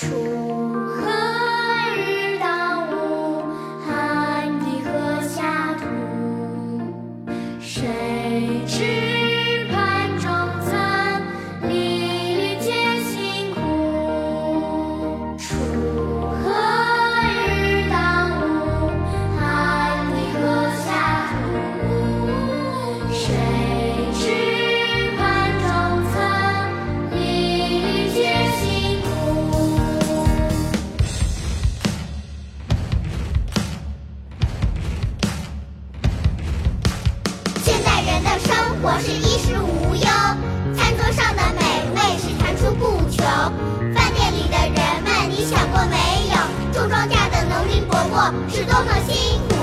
true. 我是衣食无忧，餐桌上的美味是层出不穷。饭店里的人们，你想过没有？种庄稼的农民伯伯是多么辛苦。